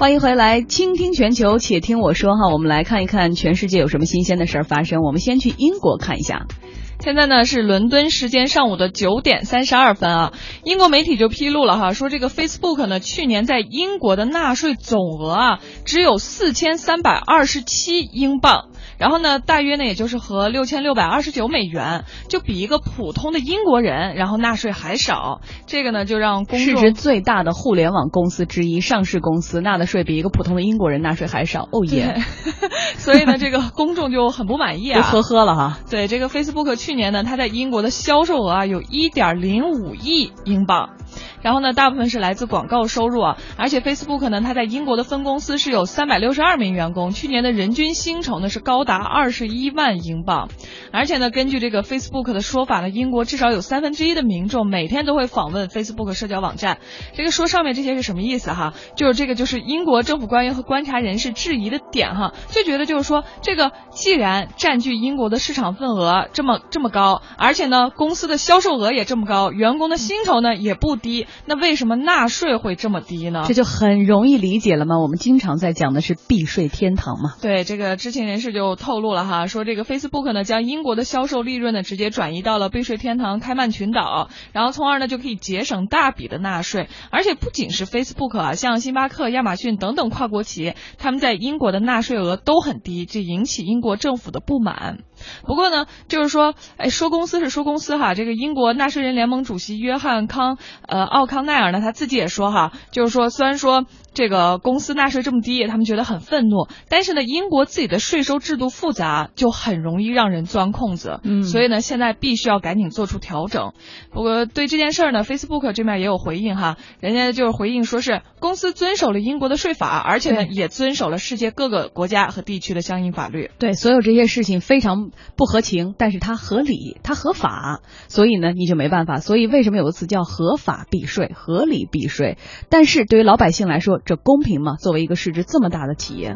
欢迎回来，倾听全球，且听我说哈。我们来看一看全世界有什么新鲜的事儿发生。我们先去英国看一下。现在呢是伦敦时间上午的九点三十二分啊，英国媒体就披露了哈，说这个 Facebook 呢去年在英国的纳税总额啊只有四千三百二十七英镑。然后呢，大约呢，也就是和六千六百二十九美元，就比一个普通的英国人，然后纳税还少。这个呢，就让公市值最大的互联网公司之一上市公司纳的税比一个普通的英国人纳税还少。哦耶！所以呢，这个公众就很不满意啊，呵呵了哈。对，这个 Facebook 去年呢，它在英国的销售额啊，有一点零五亿英镑。然后呢，大部分是来自广告收入啊，而且 Facebook 呢，它在英国的分公司是有三百六十二名员工，去年的人均薪酬呢是高达二十一万英镑，而且呢，根据这个 Facebook 的说法呢，英国至少有三分之一的民众每天都会访问 Facebook 社交网站。这个说上面这些是什么意思哈？就是这个就是英国政府官员和观察人士质疑的点哈，就觉得就是说这个既然占据英国的市场份额这么这么高，而且呢，公司的销售额也这么高，员工的薪酬呢也不低。那为什么纳税会这么低呢？这就很容易理解了吗？我们经常在讲的是避税天堂嘛。对，这个知情人士就透露了哈，说这个 Facebook 呢将英国的销售利润呢直接转移到了避税天堂开曼群岛，然后从而呢就可以节省大笔的纳税。而且不仅是 Facebook 啊，像星巴克、亚马逊等等跨国企业，他们在英国的纳税额都很低，这引起英国政府的不满。不过呢，就是说，哎，说公司是说公司哈，这个英国纳税人联盟主席约翰康，呃，奥康奈尔呢，他自己也说哈，就是说，虽然说。这个公司纳税这么低，他们觉得很愤怒。但是呢，英国自己的税收制度复杂，就很容易让人钻空子。嗯，所以呢，现在必须要赶紧做出调整。不过对这件事儿呢，Facebook 这边也有回应哈，人家就是回应说是公司遵守了英国的税法，而且呢，也遵守了世界各个国家和地区的相应法律。对，所有这些事情非常不合情，但是它合理，它合法，所以呢，你就没办法。所以为什么有个词叫合法避税、合理避税？但是对于老百姓来说，这公平吗？作为一个市值这么大的企业。